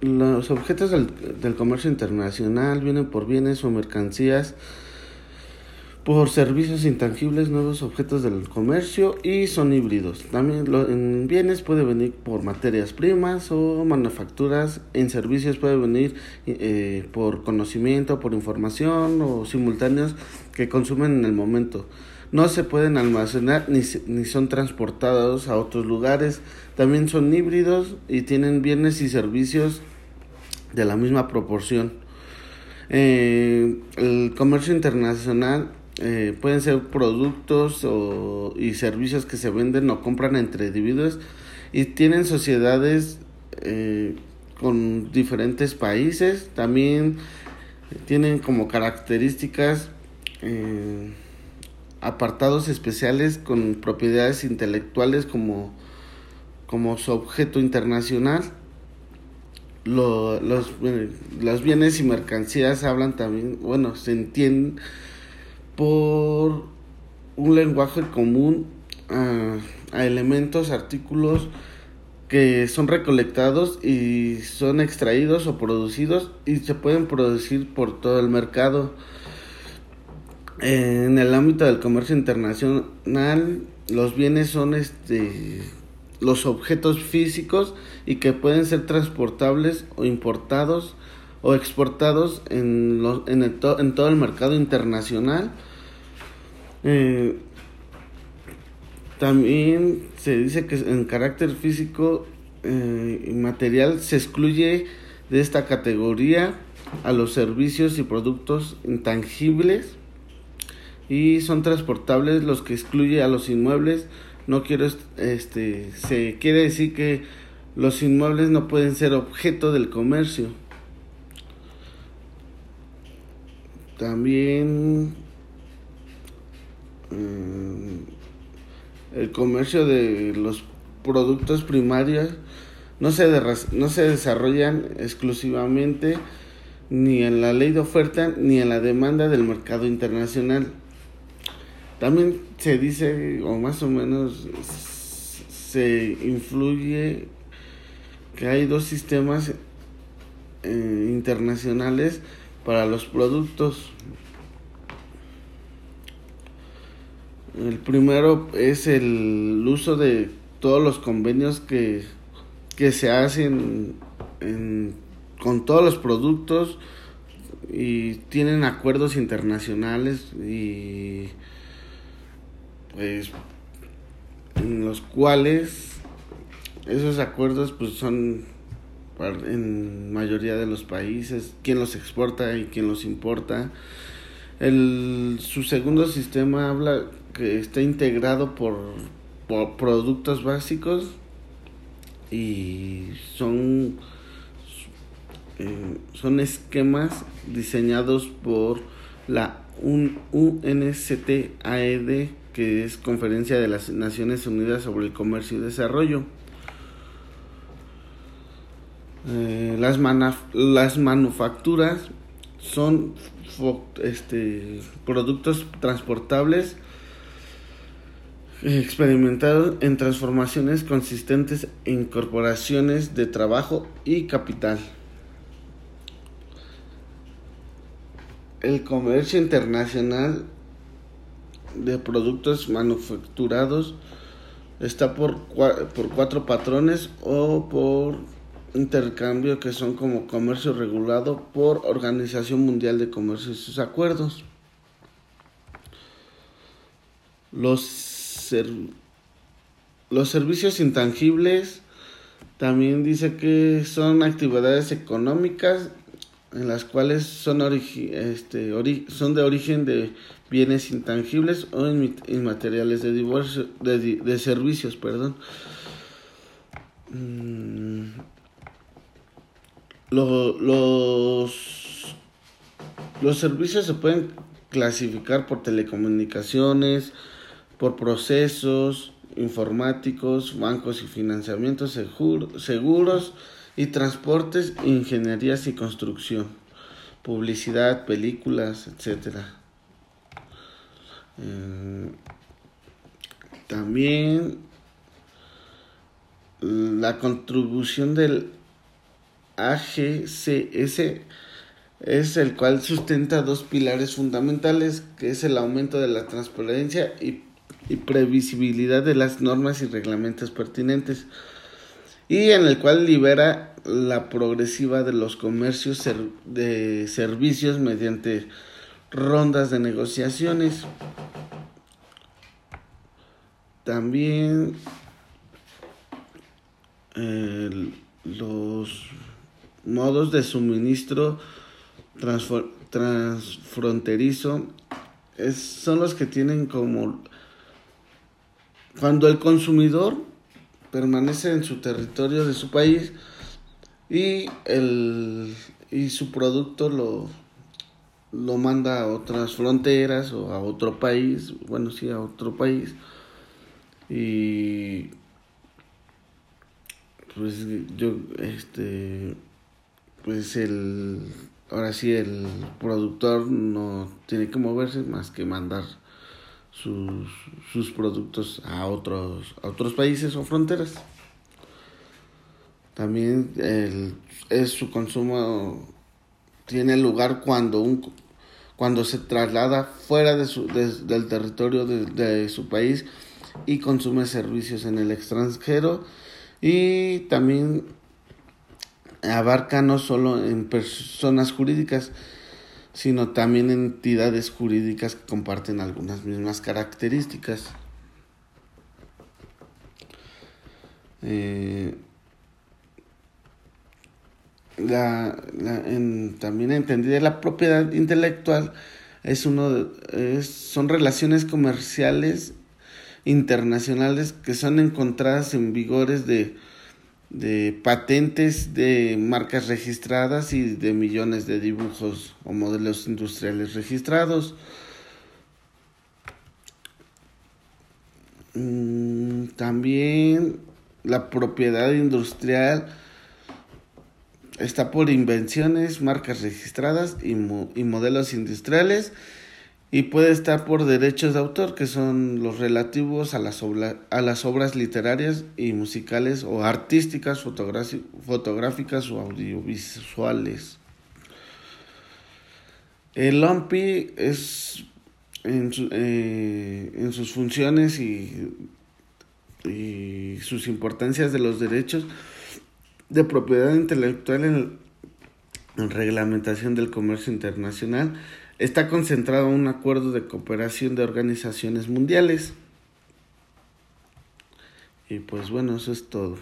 los objetos del, del comercio internacional vienen por bienes o mercancías por servicios intangibles, nuevos objetos del comercio y son híbridos. También lo, en bienes puede venir por materias primas o manufacturas, en servicios puede venir eh, por conocimiento, por información o simultáneos que consumen en el momento. No se pueden almacenar ni, ni son transportados a otros lugares. También son híbridos y tienen bienes y servicios de la misma proporción. Eh, el comercio internacional eh, pueden ser productos o, y servicios que se venden o compran entre individuos y tienen sociedades eh, con diferentes países. También tienen como características apartados especiales con propiedades intelectuales como, como su objeto internacional. Lo, los, los bienes y mercancías hablan también, bueno, se entienden por un lenguaje común a, a, elementos, artículos que son recolectados y son extraídos o producidos y se pueden producir por todo el mercado. En el ámbito del comercio internacional, los bienes son este los objetos físicos y que pueden ser transportables o importados o exportados en, los, en, el to, en todo el mercado internacional. Eh, también se dice que en carácter físico eh, y material se excluye de esta categoría a los servicios y productos intangibles y son transportables los que excluye a los inmuebles no quiero este se quiere decir que los inmuebles no pueden ser objeto del comercio también eh, el comercio de los productos primarios no se, no se desarrollan exclusivamente ni en la ley de oferta ni en la demanda del mercado internacional. También se dice, o más o menos se influye que hay dos sistemas eh, internacionales para los productos. El primero es el uso de todos los convenios que, que se hacen en, con todos los productos y tienen acuerdos internacionales y pues en los cuales esos acuerdos pues son en mayoría de los países quién los exporta y quién los importa. El su segundo sistema habla que está integrado por, por productos básicos y son eh, son esquemas diseñados por la UNCTAED que es Conferencia de las Naciones Unidas sobre el Comercio y Desarrollo. Eh, las, las manufacturas son este, productos transportables experimentado en transformaciones consistentes en corporaciones de trabajo y capital. El comercio internacional de productos manufacturados está por, por cuatro patrones o por intercambio que son como comercio regulado por Organización Mundial de Comercio y sus acuerdos. Los los servicios intangibles también dice que son actividades económicas en las cuales son, este, son de origen de bienes intangibles o inmateriales de, divorcio, de, de servicios. Perdón. Mm, los, los servicios se pueden clasificar por telecomunicaciones, por procesos informáticos, bancos y financiamientos seguros y transportes, ingenierías y construcción, publicidad, películas, etc. Eh, también la contribución del AGCS es el cual sustenta dos pilares fundamentales, que es el aumento de la transparencia y, y previsibilidad de las normas y reglamentos pertinentes, y en el cual libera la progresiva de los comercios de servicios mediante rondas de negociaciones. También los modos de suministro transfronterizo es, son los que tienen como cuando el consumidor permanece en su territorio de su país y el y su producto lo lo manda a otras fronteras o a otro país, bueno, sí, a otro país. Y pues yo este pues el ahora sí el productor no tiene que moverse más que mandar sus, sus productos a otros a otros países o fronteras. También el, es su consumo tiene lugar cuando un cuando se traslada fuera de su, del territorio de, de su país y consume servicios en el extranjero. Y también abarca no solo en personas jurídicas, sino también entidades jurídicas que comparten algunas mismas características. Eh, la, la en, también entendida la propiedad intelectual es uno es, son relaciones comerciales internacionales que son encontradas en vigores de, de patentes de marcas registradas y de millones de dibujos o modelos industriales registrados. Mm, también la propiedad industrial está por invenciones, marcas registradas y, y modelos industriales y puede estar por derechos de autor, que son los relativos a las, a las obras literarias y musicales o artísticas, fotográficas o audiovisuales. El LOMPI es en, eh, en sus funciones y, y sus importancias de los derechos de propiedad intelectual en, en reglamentación del comercio internacional está concentrado en un acuerdo de cooperación de organizaciones mundiales. Y pues bueno, eso es todo.